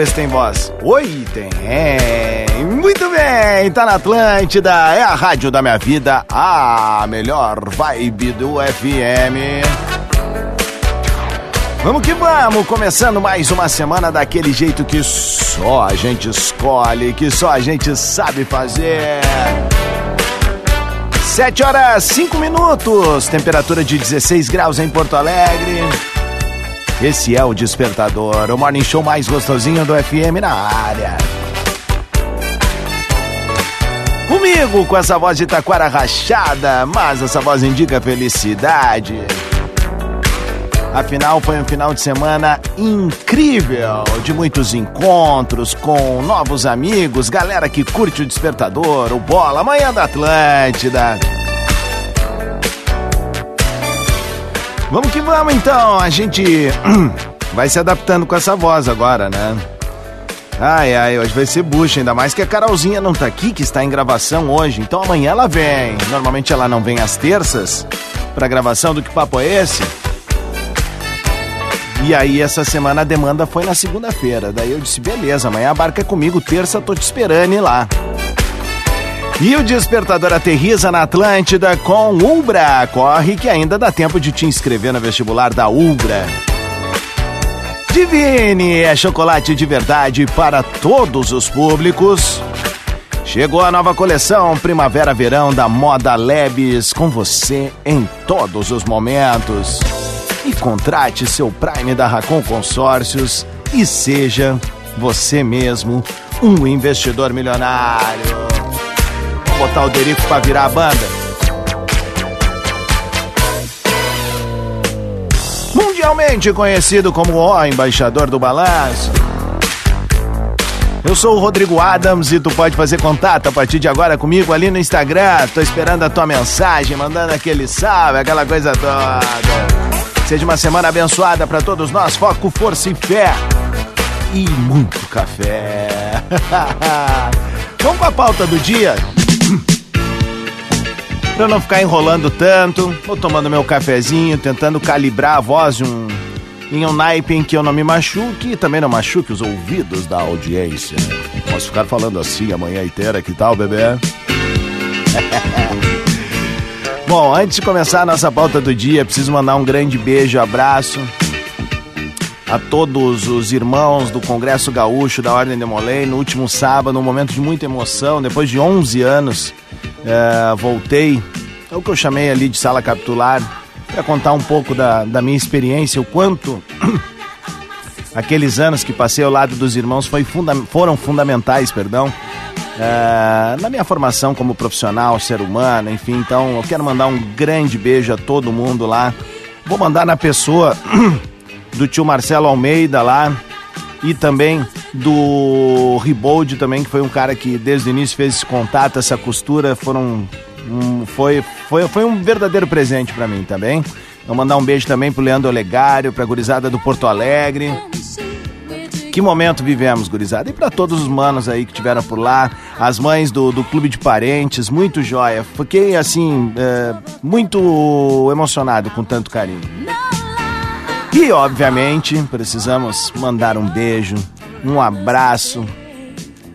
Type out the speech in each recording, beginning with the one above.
Ver se tem voz. Oi, tem. Muito bem, tá na Atlântida, é a rádio da minha vida, a melhor vibe do FM. Vamos que vamos, começando mais uma semana daquele jeito que só a gente escolhe, que só a gente sabe fazer. 7 horas 5 minutos, temperatura de 16 graus em Porto Alegre. Esse é o Despertador, o morning show mais gostosinho do FM na área. Comigo, com essa voz de taquara rachada, mas essa voz indica felicidade. Afinal, foi um final de semana incrível, de muitos encontros com novos amigos, galera que curte o Despertador, o Bola, Manhã da Atlântida. Vamos que vamos então, a gente vai se adaptando com essa voz agora, né? Ai, ai, hoje vai ser bucha, ainda mais que a Carolzinha não tá aqui, que está em gravação hoje, então amanhã ela vem. Normalmente ela não vem às terças pra gravação do Que Papo é Esse? E aí essa semana a demanda foi na segunda-feira, daí eu disse, beleza, amanhã a barca é comigo, terça tô te esperando ir lá. E o despertador aterriza na Atlântida com Ubra. Corre que ainda dá tempo de te inscrever no vestibular da Ubra. Divine é chocolate de verdade para todos os públicos. Chegou a nova coleção Primavera-Verão da Moda Labs com você em todos os momentos. E contrate seu Prime da Racon Consórcios e seja você mesmo um investidor milionário botar o Derico pra virar a banda. Mundialmente conhecido como o embaixador do balanço. Eu sou o Rodrigo Adams e tu pode fazer contato a partir de agora comigo ali no Instagram. Tô esperando a tua mensagem, mandando aquele salve, aquela coisa toda. Seja uma semana abençoada para todos nós. Foco, força e fé. E muito café. Vamos com a pauta do dia. Pra não ficar enrolando tanto, vou tomando meu cafezinho, tentando calibrar a voz um, em um naipe em que eu não me machuque e também não machuque os ouvidos da audiência. Posso ficar falando assim amanhã inteira, que tal, bebê? Bom, antes de começar a nossa pauta do dia, preciso mandar um grande beijo, abraço a todos os irmãos do Congresso Gaúcho da Ordem de Molay no último sábado, um momento de muita emoção, depois de 11 anos é, voltei, é o que eu chamei ali de sala capitular, para contar um pouco da, da minha experiência, o quanto aqueles anos que passei ao lado dos irmãos foi funda foram fundamentais, perdão, é, na minha formação como profissional, ser humano, enfim. Então, eu quero mandar um grande beijo a todo mundo lá. Vou mandar na pessoa do tio Marcelo Almeida lá e também do Ribold também, que foi um cara que desde o início fez esse contato, essa costura, foram um, foi, foi, foi um verdadeiro presente para mim também. Vou mandar um beijo também pro Leandro Olegário, pra gurizada do Porto Alegre. Que momento vivemos, gurizada. E para todos os manos aí que tiveram por lá, as mães do, do clube de parentes, muito joia. Fiquei, assim, é, muito emocionado com tanto carinho. E, obviamente, precisamos mandar um beijo, um abraço,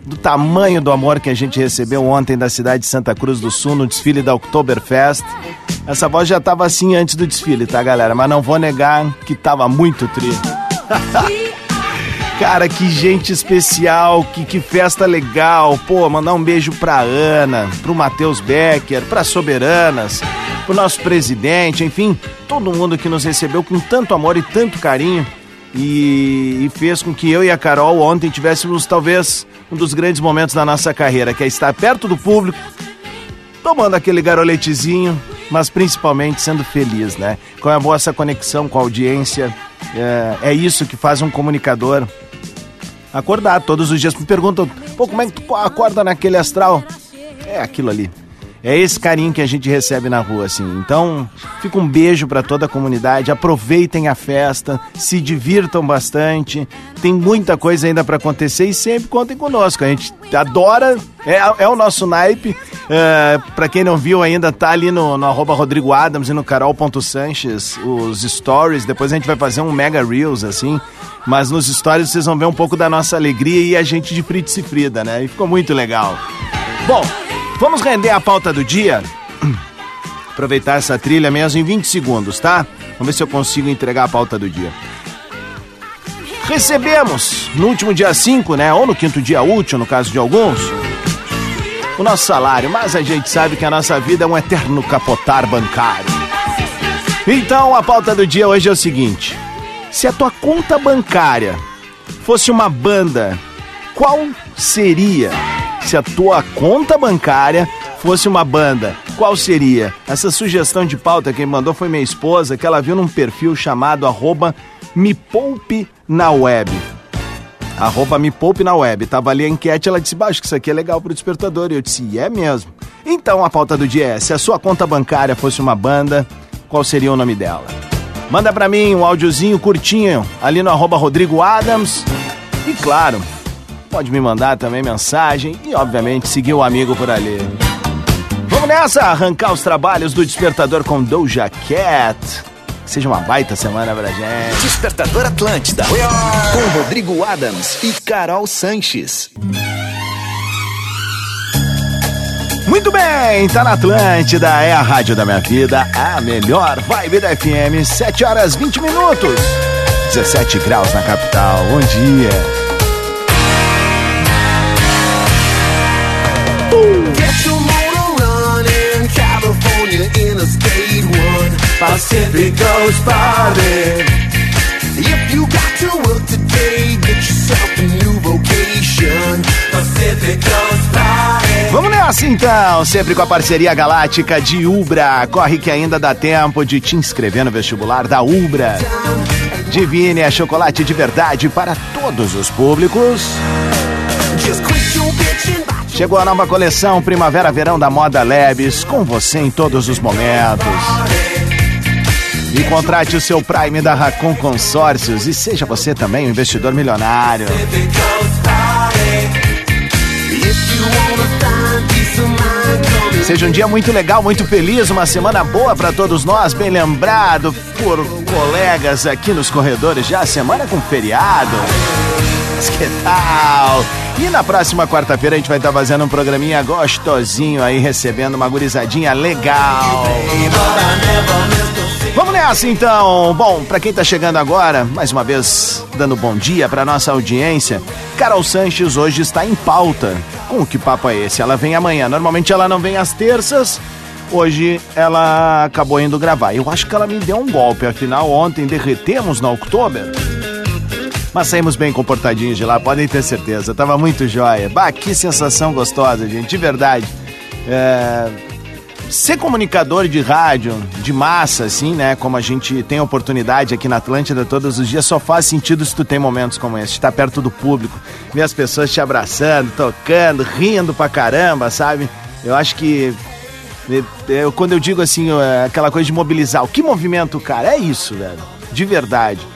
do tamanho do amor que a gente recebeu ontem da cidade de Santa Cruz do Sul no desfile da Oktoberfest. Essa voz já estava assim antes do desfile, tá, galera? Mas não vou negar que estava muito triste. Cara, que gente especial, que, que festa legal. Pô, mandar um beijo pra Ana, pro Matheus Becker, pra Soberanas, pro nosso presidente, enfim, todo mundo que nos recebeu com tanto amor e tanto carinho e, e fez com que eu e a Carol ontem tivéssemos talvez um dos grandes momentos da nossa carreira, que é estar perto do público, tomando aquele garoletezinho, mas principalmente sendo feliz, né? Como é boa essa conexão com a audiência, é, é isso que faz um comunicador acordar todos os dias. Me perguntam, pô, como é que tu acorda naquele astral? É aquilo ali. É esse carinho que a gente recebe na rua, assim. Então, fica um beijo para toda a comunidade. Aproveitem a festa, se divirtam bastante. Tem muita coisa ainda para acontecer e sempre contem conosco. A gente adora, é, é o nosso naipe. É, para quem não viu ainda, tá ali no, no arroba Rodrigo Adams e no carol.sanches os stories. Depois a gente vai fazer um mega reels, assim. Mas nos stories vocês vão ver um pouco da nossa alegria e a gente de Fritz e Frida, né? E ficou muito legal. Bom, vamos render a pauta do dia? Aproveitar essa trilha mesmo em 20 segundos, tá? Vamos ver se eu consigo entregar a pauta do dia. Recebemos no último dia 5, né? Ou no quinto dia útil, no caso de alguns, o nosso salário, mas a gente sabe que a nossa vida é um eterno capotar bancário. Então a pauta do dia hoje é o seguinte: se a tua conta bancária fosse uma banda, qual seria? Se a tua conta bancária fosse uma banda, qual seria? Essa sugestão de pauta quem mandou foi minha esposa, que ela viu num perfil chamado arroba me poupe na web. Arroba me poupe na web. Tava ali a enquete, ela disse, baixo que isso aqui é legal pro despertador. E eu disse, é mesmo. Então a pauta do dia é, se a sua conta bancária fosse uma banda, qual seria o nome dela? Manda pra mim um áudiozinho curtinho ali no arroba Rodrigo Adams. E claro, pode me mandar também mensagem e, obviamente, seguir o amigo por ali. Vamos nessa, arrancar os trabalhos do Despertador com Doja Cat. Seja uma baita semana pra gente. Despertador Atlântida. Com Rodrigo Adams e Carol Sanches. Muito bem, tá na Atlântida, é a rádio da minha vida, a melhor vibe da FM, 7 horas 20 minutos, 17 graus na capital, bom dia. Pacific Coast Party. If you got to work today, get yourself a new vocation. Pacific Coast Party. Vamos nessa então, sempre com a parceria galáctica de Ubra. Corre que ainda dá tempo de te inscrever no vestibular da Ubra. Divine é chocolate de verdade para todos os públicos. Chegou a nova coleção Primavera-Verão da Moda Labs, com você em todos os momentos. E contrate o seu Prime da Racon Consórcios e seja você também um investidor milionário. Seja um dia muito legal, muito feliz, uma semana boa para todos nós, bem lembrado por colegas aqui nos corredores já, semana com feriado. Mas que tal? E na próxima quarta-feira a gente vai estar fazendo um programinha gostosinho aí, recebendo uma gurizadinha legal. Vamos nessa então. Bom, para quem tá chegando agora, mais uma vez dando bom dia para nossa audiência, Carol Sanches hoje está em pauta. Com que papo é esse? Ela vem amanhã. Normalmente ela não vem às terças. Hoje ela acabou indo gravar. Eu acho que ela me deu um golpe, afinal ontem derretemos na Oktober. Mas saímos bem comportadinhos de lá, podem ter certeza. Tava muito jóia. Bah, que sensação gostosa, gente, de verdade. É, Ser comunicador de rádio, de massa, assim, né? Como a gente tem oportunidade aqui na Atlântida todos os dias, só faz sentido se tu tem momentos como esse, estar perto do público, ver as pessoas te abraçando, tocando, rindo pra caramba, sabe? Eu acho que. Eu, quando eu digo assim, é, aquela coisa de mobilizar, o que movimento, cara? É isso, velho. De verdade.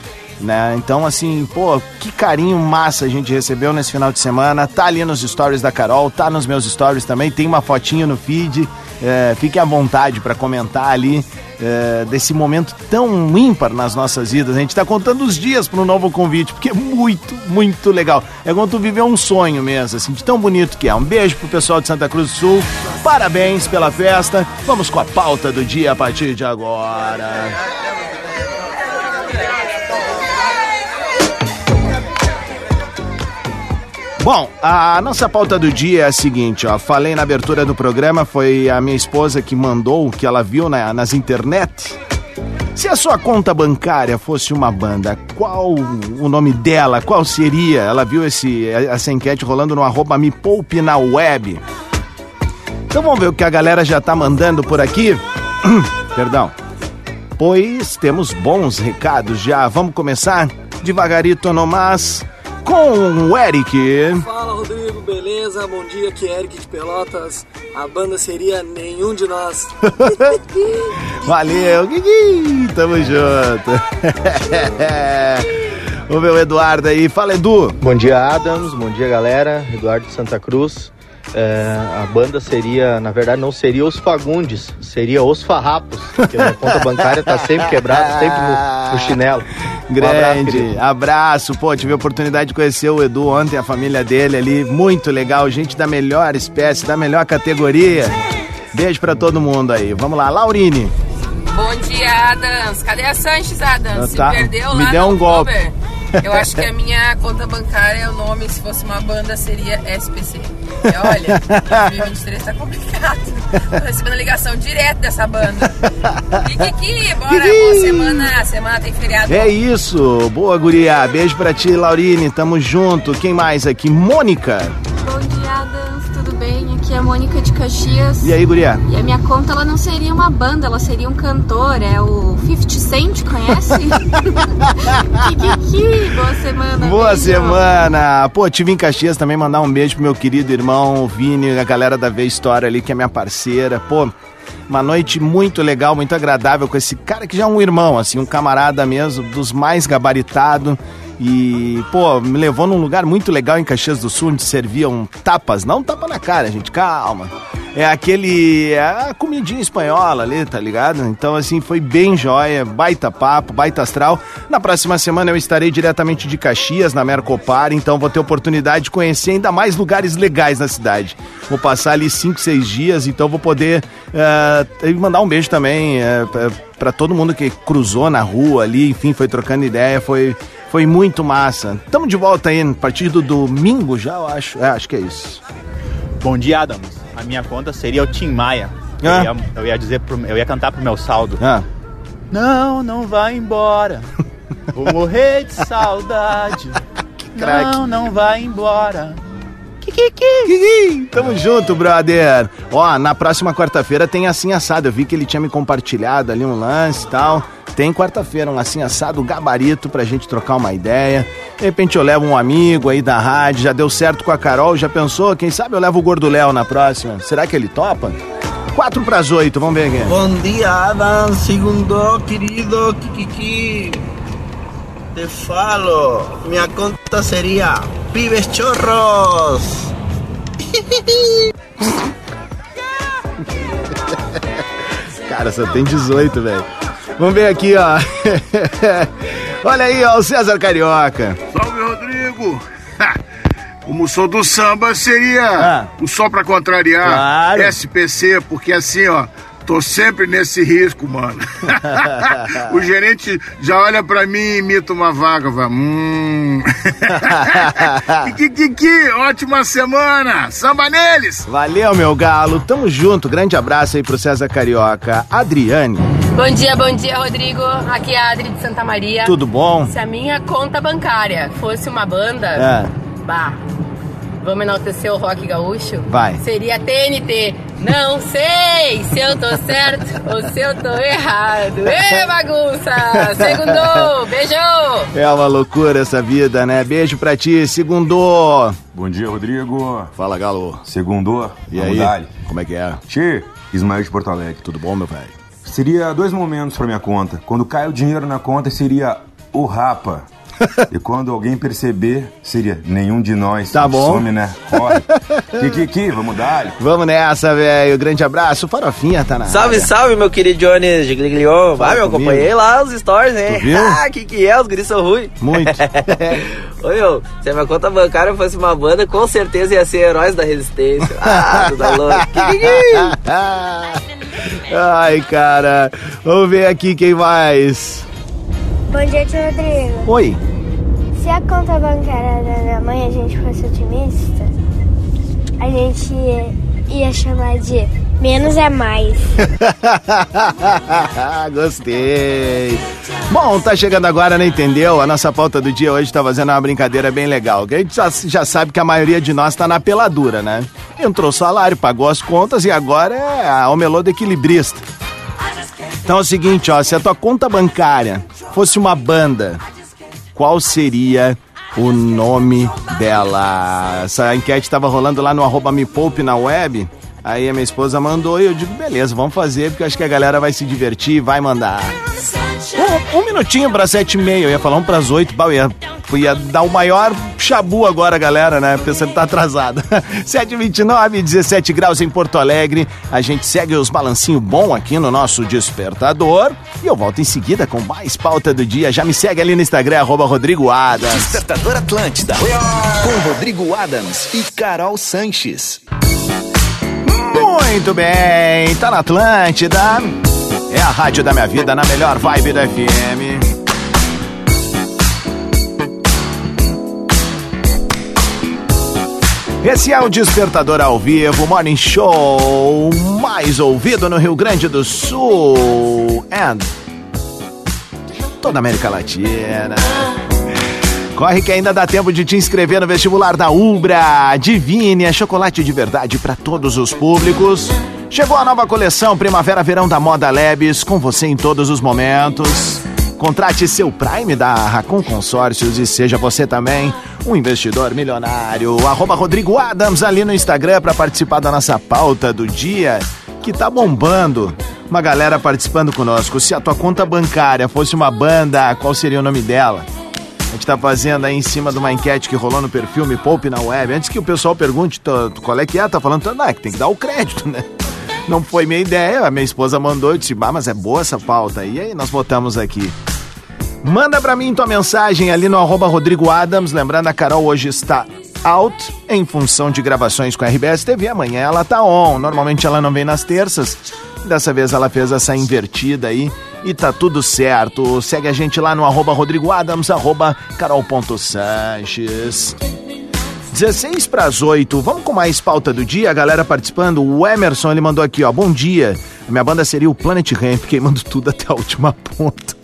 Né? Então, assim, pô, que carinho massa a gente recebeu nesse final de semana. Tá ali nos stories da Carol, tá nos meus stories também, tem uma fotinho no feed. É, fique à vontade para comentar ali é, desse momento tão ímpar nas nossas vidas. A gente está contando os dias para um novo convite, porque é muito, muito legal. É quando tu viveu um sonho mesmo, assim, de tão bonito que é. Um beijo pro pessoal de Santa Cruz do Sul. Parabéns pela festa. Vamos com a pauta do dia a partir de agora. Bom, a nossa pauta do dia é a seguinte, ó. Falei na abertura do programa, foi a minha esposa que mandou, que ela viu na, nas internet. Se a sua conta bancária fosse uma banda, qual o nome dela? Qual seria? Ela viu esse, essa enquete rolando no arroba Me Poupe na web. Então vamos ver o que a galera já tá mandando por aqui. Perdão. Pois temos bons recados já. Vamos começar devagarito nomás com o Eric. Fala Rodrigo, beleza? Bom dia, aqui é Eric de Pelotas. A banda seria Nenhum de Nós. Valeu, Guigui, tamo junto. Vamos ver o Eduardo aí. Fala, Edu. Bom dia, Adams. Bom dia, galera. Eduardo de Santa Cruz. É, a banda seria, na verdade, não seria os Fagundes, seria os Farrapos, porque a conta bancária tá sempre quebrada, sempre no, no chinelo. Grande, Um abraço, Pô, tive a oportunidade de conhecer o Edu ontem, a família dele ali. Muito legal, gente da melhor espécie, da melhor categoria. Beijo pra todo mundo aí. Vamos lá, Laurine. Bom dia, Adams. Cadê a Sanches, Adams? Se Tá. perdeu Me lá deu no um golpe. Uber. Eu acho que a minha conta bancária, o nome, se fosse uma banda, seria SPC. E olha, 2023 tá complicado. Tô recebendo ligação direto dessa banda. Kiki, bora, boa semana. Semana tem feriado. É isso, boa guria. Beijo pra ti, Laurine. Tamo junto. Quem mais aqui? Mônica. Bom dia? Aqui é a Mônica de Caxias. E aí, guria? E a minha conta, ela não seria uma banda, ela seria um cantor, é o 50 Cent, conhece? Kikiki, boa semana. Boa beijo. semana! Pô, tive em Caxias também mandar um beijo pro meu querido irmão Vini, a galera da V História ali, que é minha parceira. Pô, uma noite muito legal, muito agradável com esse cara que já é um irmão, assim, um camarada mesmo, dos mais gabaritados. E, pô, me levou num lugar muito legal em Caxias do Sul, onde serviam tapas, não tapa na cara, gente, calma. É aquele. É a comidinha espanhola ali, tá ligado? Então, assim, foi bem jóia, baita papo, baita astral. Na próxima semana eu estarei diretamente de Caxias, na Mercopar, então vou ter oportunidade de conhecer ainda mais lugares legais na cidade. Vou passar ali 5, 6 dias, então vou poder eh, mandar um beijo também eh, pra- pra todo mundo que cruzou na rua ali, enfim, foi trocando ideia, foi. Foi muito massa. Tamo de volta aí, a partir do domingo já, eu acho. É, acho que é isso. Bom dia, Adams. A minha conta seria o Tim Maia. Ah. Eu, ia, eu ia dizer pro, eu ia cantar pro meu saldo. Ah, Não, não vai embora. Vou morrer de saudade. Não, não vai embora. Kiki, Tamo junto, brother. Ó, na próxima quarta-feira tem assim assado. Eu vi que ele tinha me compartilhado ali um lance e tal. Tem quarta-feira um assim assado gabarito pra gente trocar uma ideia. De repente eu levo um amigo aí da rádio, já deu certo com a Carol, já pensou? Quem sabe eu levo o Gordo Léo na próxima. Será que ele topa? Quatro pras oito, vamos ver aqui. Bom dia, Adam. Segundo, querido Kikiki. Te falo. Minha conta seria Pibes Chorros. Cara, só tem 18, velho. Vamos ver aqui, ó. Olha aí, ó, o César Carioca. Salve, Rodrigo! Como sou do samba, seria Ah. o só pra contrariar Claro. SPC, porque assim, ó, tô sempre nesse risco, mano. o gerente já olha pra mim e imita uma vaga, vai. Hum. Kiki, ótima semana! Samba neles! Valeu, meu galo. Tamo junto. Grande abraço aí pro César Carioca. Adriane, Bom dia, bom dia, Rodrigo. Aqui é a Adri de Santa Maria. tudo bom? Se a minha conta bancária fosse uma banda, É. bah, vamos enaltecer o rock gaúcho? Vai. Seria TNT. Não sei se eu tô certo ou se eu tô errado. Ê, bagunça! Segundou! Beijo! É uma loucura essa vida, né? Beijo pra ti. Segundo. Bom dia, Rodrigo. Fala, galo. Segundo. E vamos aí? dar-lhe. Como é que é? Tchê, Ismael de Porto Alegre. Tudo bom, meu velho? Seria dois momentos pra minha conta. Quando cai o dinheiro na conta, seria o rapa. e quando alguém perceber, seria nenhum de nós. Tá bom. Some, né? Corre. Kiki, vamos dar-lhe. Vamos nessa, velho. Grande abraço. Farofinha tá na Salve, área. salve, meu querido Johnny Gigliglion. Fala Vai, meu, acompanhei lá os stories, hein? Tu viu? Ah, que que é? Os guris são ruins. Muito. Oi, meu, se a minha conta bancária fosse uma banda, com certeza ia ser Heróis da Resistência. Ah, tudo louco. Ai, cara. Vamos ver aqui quem mais. Bom dia, tio Rodrigo. Oi. Se a conta bancária da minha mãe a gente fosse otimista, a gente ia chamar de menos é mais. Gostei. Bom, tá chegando agora, né? Entendeu? A nossa pauta do dia hoje tá fazendo uma brincadeira bem legal. Que a gente já, já sabe que a maioria de nós tá na peladura, né? Entrou salário, pagou as contas e agora é a melô do equilibrista. Então é o seguinte, ó, se a tua conta bancária fosse uma banda, qual seria o nome dela? Essa enquete estava rolando lá no arroba Me Poupe na web. Aí a minha esposa mandou e eu digo, beleza, vamos fazer, porque acho que a galera vai se divertir vai mandar. Um, um minutinho para sete e meia, eu ia falar um pras oito, eu ia, ia dar o maior chabu agora, galera, né? Pensando que tá atrasado. 7h29, 17 graus em Porto Alegre. A gente segue os balancinho bom aqui no nosso despertador. E eu volto em seguida com mais pauta do dia. Já me segue ali no Instagram, arroba Rodrigo Adams. Despertador Atlântida. Com Rodrigo Adams e Carol Sanches. Muito bem, tá na Atlântida. É a rádio da minha vida, na melhor vibe da FM. Esse é o Despertador ao vivo, Morning Show mais ouvido no Rio Grande do Sul and toda a América Latina. Corre que ainda dá tempo de te inscrever no vestibular da Ubra. Divine é chocolate de verdade para todos os públicos. Chegou a nova coleção Primavera-Verão da Moda Labs, com você em todos os momentos. Contrate seu Prime da Racon Consórcios e seja você também um investidor milionário. Arroba Rodrigo Adams ali no Instagram para participar da nossa pauta do dia, que tá bombando. Uma galera participando conosco. Se a tua conta bancária fosse uma banda, qual seria o nome dela? A gente tá fazendo aí em cima de uma enquete que rolou no perfil Me Poupe na web. Antes que o pessoal pergunte qual é que é, tá falando, não, é que tem que dar o crédito, né? Não foi minha ideia, a minha esposa mandou, eu disse, ah, mas é boa essa pauta. E aí nós botamos aqui. Manda pra mim tua mensagem ali no arroba Rodrigo Adams. Lembrando, a Carol hoje está out em função de gravações com a RBS TV. Amanhã ela tá on. Normalmente ela não vem nas terças. Dessa vez ela fez essa invertida aí e tá tudo certo. Segue a gente lá no arroba Rodrigo Adams, arroba carol.sanches. 16 para as 8, vamos com mais pauta do dia, a galera participando. O Emerson, ele mandou aqui, ó, bom dia. A minha banda seria o Planet Ramp, queimando tudo até a última ponta.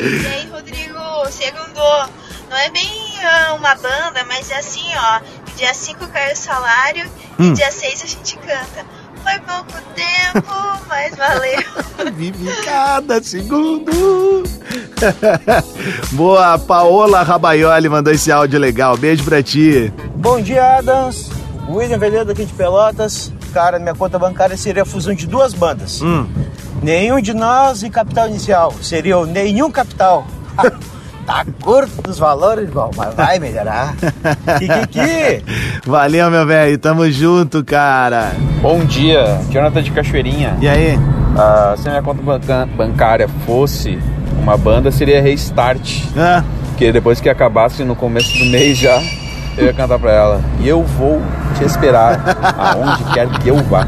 E aí, Rodrigo, segundo, não é bem ah, uma banda, mas é assim, ó, dia 5 cai o salário Hum. e dia 6 a gente canta. Foi pouco tempo, mas valeu. Vive cada segundo. Boa, Paola Rabaioli mandou esse áudio legal. Beijo pra ti. Bom dia, Adams. William Veleda aqui de Pelotas. Cara, minha conta bancária seria a fusão de duas bandas. Hum. Nenhum de nós e Capital Inicial. Seria o Nenhum Capital. tá curto dos valores, irmão, mas vai melhorar. Kikiki. Valeu, meu velho. Tamo junto, cara. Bom dia, Jonathan de Cachoeirinha. E aí? Ah, se a minha conta banca- bancária fosse uma banda, seria Restart. Ah. Porque depois que acabasse no começo do mês já, eu ia cantar pra ela. E eu vou te esperar aonde quer que eu vá.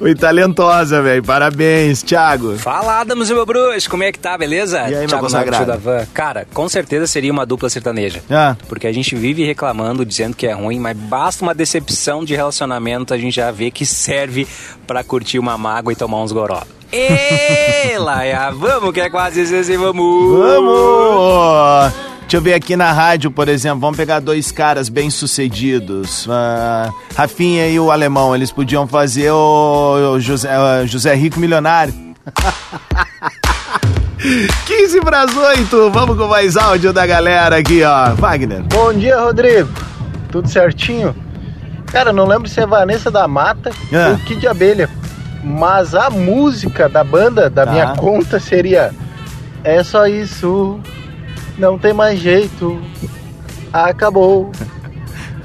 Oi, talentosa, velho. Parabéns, Thiago. Fala, Adams e meu bruxo, como é que tá, beleza? E aí, meu Thiago consagrado? Norte da Van. Cara, com certeza seria uma dupla sertaneja. Ah. Porque a gente vive reclamando, dizendo que é ruim, mas basta uma decepção de relacionamento, a gente já vê que serve pra curtir uma mágoa e tomar uns goró. Ê, Laia, vamos que é quase assim, vamos! Vamos! Deixa eu ver aqui na rádio, por exemplo, vamos pegar dois caras bem sucedidos. Ah, Rafinha e o Alemão, eles podiam fazer o, o José, o José Rico Milionário. 15 para as 8, vamos com mais áudio da galera aqui, ó. Wagner. Bom dia, Rodrigo. Tudo certinho? Cara, não lembro se é Vanessa da Mata Ah. ou Kid Abelha. Mas a música da banda, da Tá. minha conta, seria É só isso, não tem mais jeito, acabou.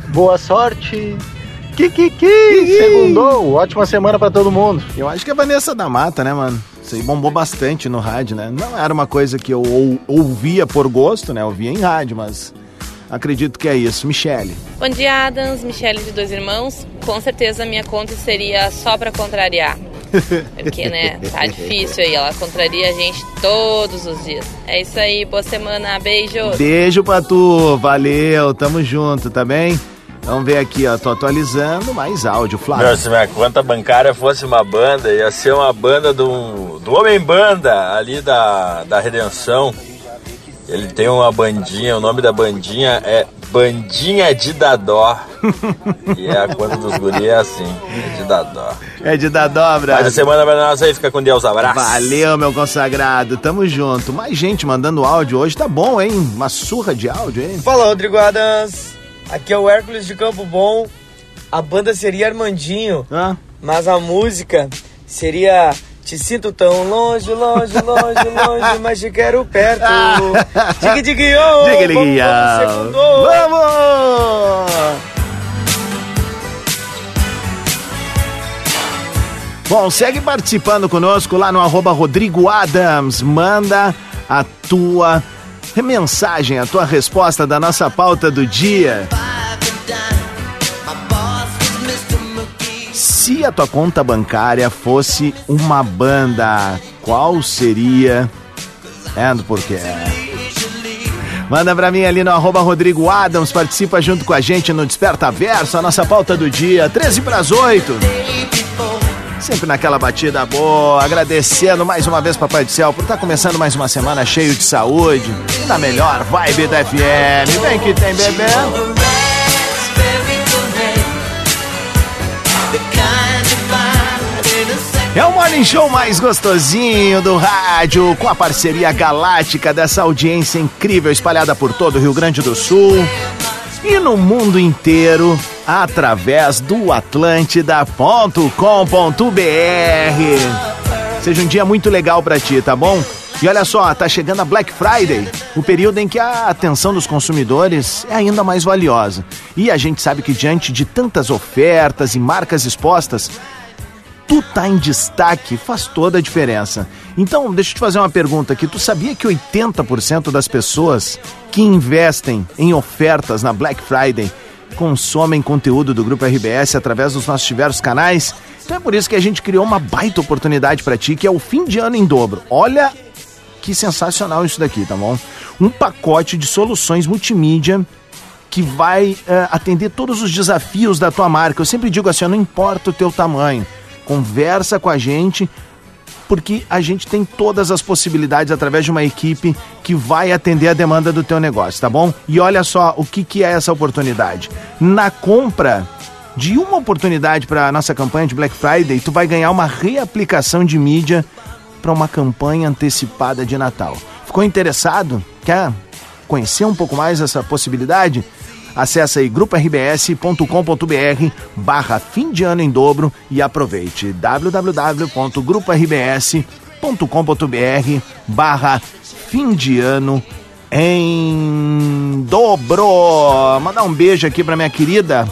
Boa sorte. Kikiki, segundou. Ótima semana pra todo mundo. Eu acho que é Vanessa da Mata, né, mano? Isso aí bombou bastante no rádio, né? Não era uma coisa que eu ou- ouvia por gosto, né? Eu ouvia em rádio, mas acredito que é isso. Michele. Bom dia, Adams, Michele de Dois Irmãos. Com certeza a minha conta seria só pra contrariar. Porque, né, tá difícil aí. Ela contraria a gente todos os dias. É isso aí, boa semana, beijos. Beijo pra tu, valeu, tamo junto, tá bem? Vamos ver aqui, ó, tô atualizando, mais áudio, Flávio. Meu, se minha conta bancária fosse uma banda, ia ser uma banda do, do Homem Banda, ali da, da Redenção. Ele tem uma bandinha, o nome da bandinha é Bandinha de Dadó. e é a conta dos guri é assim, é de Dadó. É de dar dobra. Mais a semana pra nós aí, fica com Deus, abraço. Valeu, meu consagrado, tamo junto. Mais gente mandando áudio hoje, tá bom, hein? Uma surra de áudio, hein? Fala, Rodrigo Adams. Aqui é o Hércules de Campo Bom. A banda seria Armandinho, mas a música seria Te sinto tão longe, longe, longe, longe, mas te quero perto. Digue, digue, Diga, vamos, diga, vamos, segundo. Vamos! Bom, segue participando conosco lá no arroba Rodrigo Adams. Manda a tua mensagem, a tua resposta da nossa pauta do dia. Se a tua conta bancária fosse uma banda, qual seria? And por quê? Manda pra mim ali no arroba Rodrigo Adams, participa junto com a gente no Desperta Verso, a nossa pauta do dia, 13 para as 8. Sempre naquela batida boa, agradecendo mais uma vez, Papai do Céu, por estar começando mais uma semana cheio de saúde na melhor vibe da FM. Vem que tem bebê. É o morning show mais gostosinho do rádio, com a parceria galáctica dessa audiência incrível espalhada por todo o Rio Grande do Sul e no mundo inteiro através do Atlântida.com.br. Seja um dia muito legal pra ti, tá bom? E olha só, tá chegando a Black Friday, o período em que a atenção dos consumidores é ainda mais valiosa. E a gente sabe que diante de tantas ofertas e marcas expostas, tu tá em destaque faz toda a diferença. Então, deixa eu te fazer uma pergunta aqui. Tu sabia que 80% das pessoas que investem em ofertas na Black Friday consomem conteúdo do Grupo RBS através dos nossos diversos canais? Então é por isso que a gente criou uma baita oportunidade para ti, que é o fim de ano em dobro. Olha que sensacional isso daqui, tá bom? Um pacote de soluções multimídia que vai eh, atender todos os desafios da tua marca. Eu sempre digo assim, não importa o teu tamanho, conversa com a gente, porque a gente tem todas as possibilidades através de uma equipe que vai atender a demanda do teu negócio, tá bom? E olha só o que, que é essa oportunidade. Na compra de uma oportunidade para a nossa campanha de Black Friday, tu vai ganhar uma reaplicação de mídia para uma campanha antecipada de Natal. Ficou interessado? Quer conhecer um pouco mais essa possibilidade? Acesse aí grupo-rbs.com.br barra fim de ano em dobro e aproveite www.grupo-rbs.com.br barra fim de ano em dobro. Mandar um beijo aqui pra minha querida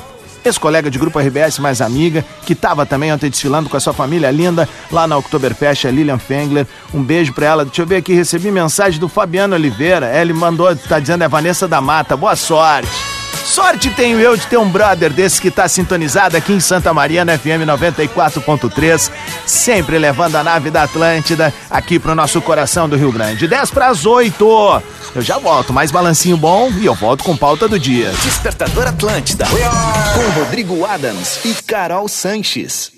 ex-colega de Grupo RBS, mais amiga, que estava também ontem desfilando com a sua família linda lá na Oktoberfest, a Lilian Fengler. Um beijo pra ela. Deixa eu ver aqui, recebi mensagem do Fabiano Oliveira. Ele mandou, tá dizendo, é Vanessa da Mata. Boa sorte. Sorte tenho eu de ter um brother desse que tá sintonizado aqui em Santa Maria, na FM 94.3, sempre levando a nave da Atlântida aqui pro nosso coração do Rio Grande. 10 para as 8. Eu já volto, mais balancinho bom e eu volto com pauta do dia. Despertador Atlântida. Com Rodrigo Adams e Carol Sanches.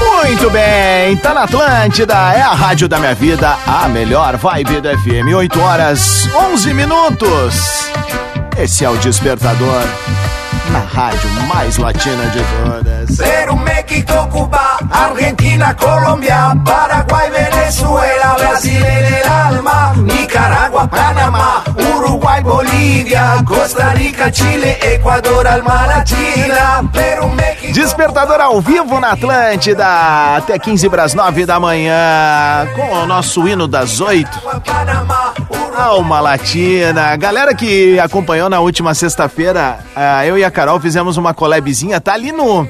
Muito bem, tá na Atlântida, é a rádio da minha vida, a melhor vibe do FM. 8 horas 11 minutos. Esse é o Despertador, na rádio mais latina de todas. Peru, México, Cuba, Argentina, Colombia, Paraguay, Venezuela, Brasil el alma, Nicaragua, Panamá, Uruguay, Bolívia, Costa Rica, Chile, Ecuador, alma latina, Peru, México. Despertador ao vivo na Atlântida, até 15 para as 9 da manhã, com o nosso hino das 8. Alma Latina. Galera que acompanhou na última sexta-feira, ah, eu e a Carol fizemos uma collabzinha, tá ali no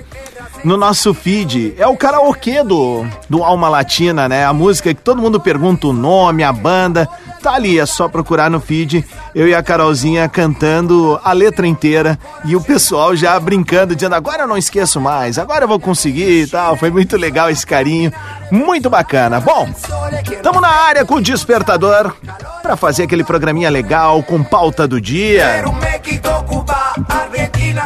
no nosso feed. É o karaokê do, do Alma Latina, né? A música que todo mundo pergunta o nome, a banda. Tá ali, é só procurar no feed. Eu e a Carolzinha cantando a letra inteira e o pessoal já brincando, dizendo: agora eu não esqueço mais, agora eu vou conseguir e tal. Foi muito legal esse carinho, muito bacana. Bom, estamos na área com o despertador para fazer aquele programinha legal com pauta do dia.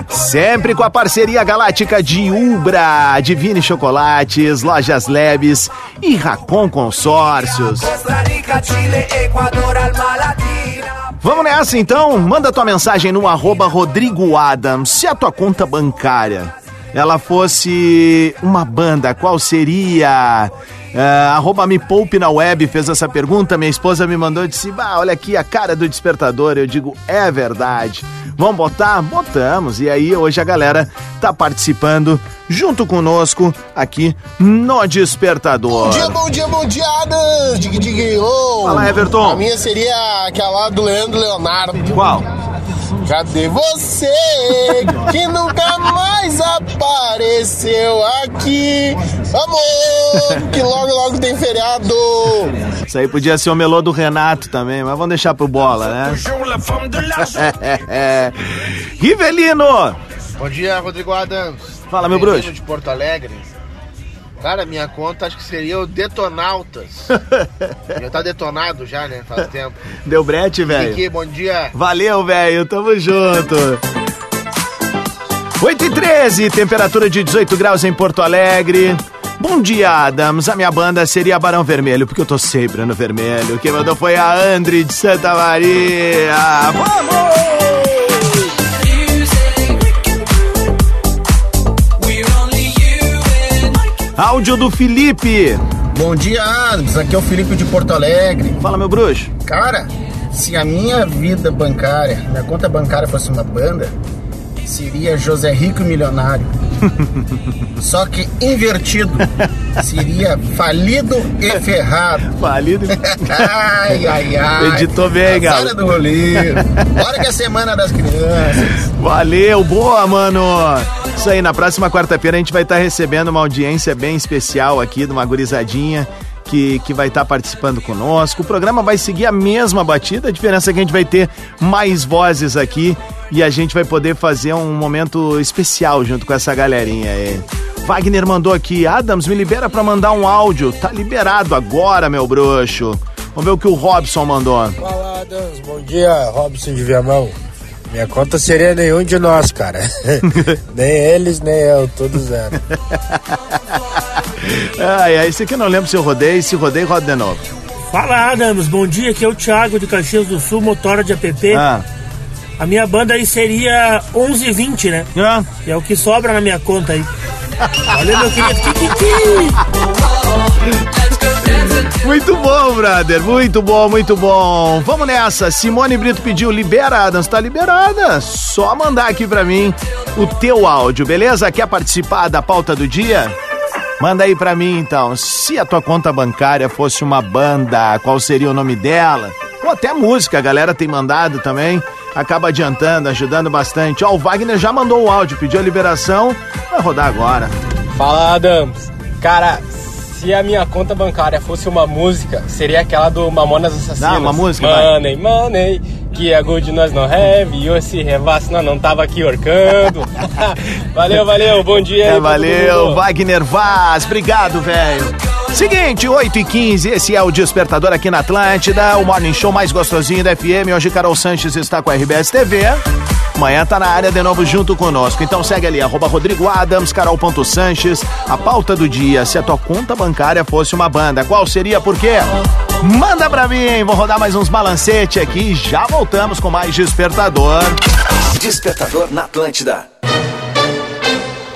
Sempre com a parceria galáctica de Ubra, Divine Chocolates, Lojas Leves e Racon Consórcios. Vamos nessa então? Manda tua mensagem no arroba Rodrigo Adams. Se a tua conta bancária ela fosse uma banda, qual seria? Uh, arroba me poupe na web fez essa pergunta, minha esposa me mandou e disse, bah, olha aqui a cara do despertador, eu digo, é verdade. Vamos botar? Botamos. E aí hoje a galera tá participando junto conosco aqui no Despertador. Bom dia, bom dia, bom dia, Adams! Dig, dig, oh. Fala, Everton. A minha seria aquela do Leandro Leonardo. Qual? Cadê você que nunca mais apareceu aqui? Amor, que logo logo tem feriado. Isso aí podia ser o melô do Renato também, mas vamos deixar pro bola, né? Rivelino! Bom dia, Rodrigo Adams. Fala, meu bruxo. de Porto Alegre. Cara, minha conta acho que seria o Detonautas. já tá detonado já, né? Faz tempo. Deu brete, velho. Bom dia. Valeu, velho. Tamo junto. 8 e 13, temperatura de 18 graus em Porto Alegre. Bom dia, Adams. A minha banda seria Barão Vermelho, porque eu tô sempre no vermelho. Quem mandou foi a Andri de Santa Maria. Vamos! Áudio do Felipe. Bom dia, Adams. Aqui é o Felipe de Porto Alegre. Fala, meu bruxo. Cara, se a minha vida bancária, minha conta bancária fosse uma banda, seria José Rico e Milionário. Só que invertido. Seria falido e ferrado. Falido e Ai, ai, ai. Editou bem, Galo. Azar do goleiro. Bora que é a semana das crianças. Valeu, boa, mano. Isso aí, na próxima quarta-feira a gente vai estar recebendo uma audiência bem especial aqui de uma gurizadinha que, que vai estar participando conosco. O programa vai seguir a mesma batida, a diferença é que a gente vai ter mais vozes aqui e a gente vai poder fazer um momento especial junto com essa galerinha aí. Wagner mandou aqui, Adams, me libera pra mandar um áudio. Tá liberado agora, meu bruxo. Vamos ver o que o Robson mandou. Fala, Adams. Bom dia, Robson de Viamão. Minha conta seria nenhum de nós, cara. nem eles, nem eu, todos zero. Ai, ai, esse aqui eu não lembro se eu rodei, se rodei, roda de novo. Fala, Adams. Bom dia, aqui é o Thiago de Caxias do Sul, motora de app. Ah. A minha banda aí seria 1120, né? Ah. E é o que sobra na minha conta aí. Valeu, meu querido. Muito bom, brother. Muito bom, muito bom. Vamos nessa. Simone Brito pediu libera, Adams. Tá liberada. Só mandar aqui pra mim o teu áudio, beleza? Quer participar da pauta do dia? Manda aí pra mim então. Se a tua conta bancária fosse uma banda, qual seria o nome dela? Ou até música, a galera tem mandado também. Acaba adiantando, ajudando bastante. Ó, o Wagner já mandou o áudio, pediu a liberação. Vai rodar agora. Fala, Adams. Cara, se a minha conta bancária fosse uma música, seria aquela do Mamonas Assassinas. Dá uma música, vai. Money, money, que é good nós não have, e esse revasse nós não tava aqui orcando. valeu, valeu, bom dia aí É, todo valeu. Wagner Vaz. Obrigado, velho. Seguinte, 8 e 15 esse é o Despertador aqui na Atlântida, o morning show mais gostosinho da FM. Hoje Carol Sanches está com a RBS TV. Amanhã tá na área de novo junto conosco. Então segue ali, arroba Rodrigo Adams, Carol.Sanches. A pauta do dia, se a tua conta bancária fosse uma banda, qual seria? Por quê? Manda pra mim, vou rodar mais uns balancete aqui e já voltamos com mais Despertador. Despertador na Atlântida.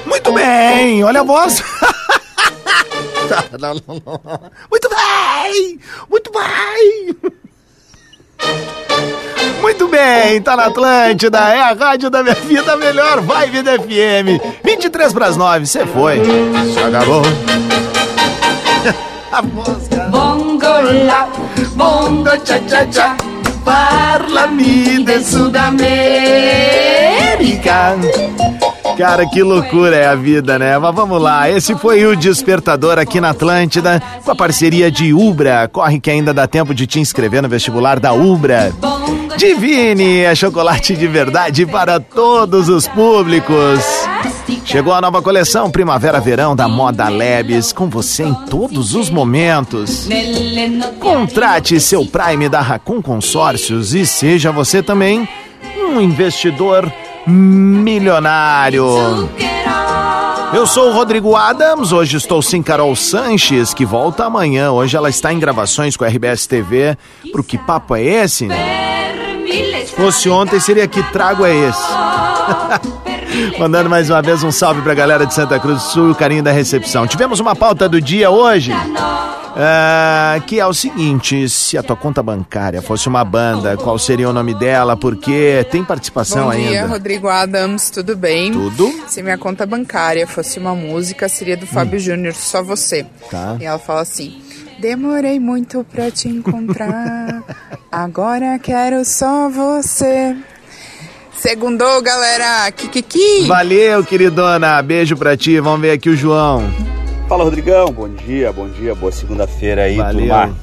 Muito bem, olha a voz. Muito bem! Muito bem! Muito bem, tá na Atlântida, é a rádio da minha vida, melhor vibe da FM. 23 pras 9, você foi. Se acabou. A cara. Bongo la, bongo cha cha cha, parlami de Sudamérica. Cara, que loucura é a vida, né? Mas vamos lá, esse foi o Despertador aqui na Atlântida, com a parceria de Ubra. Corre que ainda dá tempo de te inscrever no vestibular da Ubra. Divine é chocolate de verdade para todos os públicos. Chegou a nova coleção Primavera-Verão da Moda Labs, com você em todos os momentos. Contrate seu Prime da Racon Consórcios e seja você também um investidor milionário. Eu sou o Rodrigo Adams, hoje estou sem Carol Sanches, que volta amanhã. Hoje ela está em gravações com a RBS TV. Pro que papo é esse? Se fosse ontem, seria que trago é esse? Mandando mais uma vez um salve pra galera de Santa Cruz do Sul o carinho da recepção. Tivemos uma pauta do dia hoje. Ah, que é o seguinte: se a tua conta bancária fosse uma banda, qual seria o nome dela? Porque tem participação Bom dia, ainda. Rodrigo Adams, tudo bem? Tudo. Se minha conta bancária fosse uma música, seria do Fábio Júnior, Só Você. Tá. E ela fala assim: Demorei muito pra te encontrar, agora quero só você. Segundou, galera! Kikiki! Valeu, queridona. Beijo pra ti. Vamos ver aqui o João. Fala, Rodrigão. Bom dia, bom dia, boa segunda-feira aí, Valeu. turma.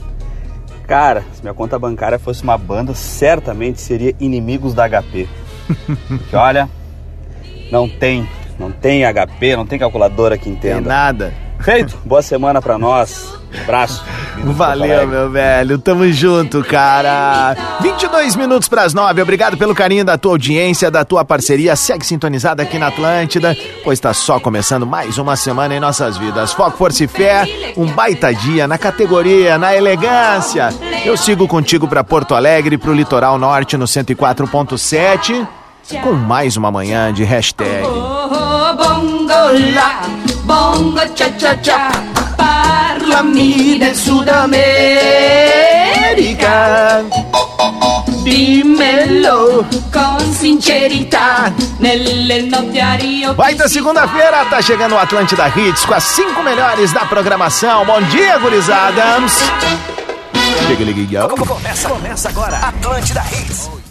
Cara, se minha conta bancária fosse uma banda, certamente seria Inimigos da HP. Porque olha, não tem, não tem HP, não tem calculadora que entenda. Tem nada. Feito. Boa semana pra nós. Abraço. Valeu, meu velho. Tamo junto, cara. 22 minutos pras 9. Obrigado pelo carinho da tua audiência, da tua parceria. Segue sintonizada aqui na Atlântida, pois tá só começando mais uma semana em nossas vidas. Foco, força e fé, um baita dia na categoria, na elegância. Eu sigo contigo pra Porto Alegre, pro litoral norte no 104.7, com mais uma manhã de hashtag. Oh, bongo la, bongo cha cha cha, parlami del Sud America. Dimmelo con sincerità, nelle notti a Rio. Baita segunda-feira, tá chegando o Atlântida Hits com as cinco melhores da programação. Bom dia, gurizada. Chega, ligue, Começa, começa agora. Atlântida Hits.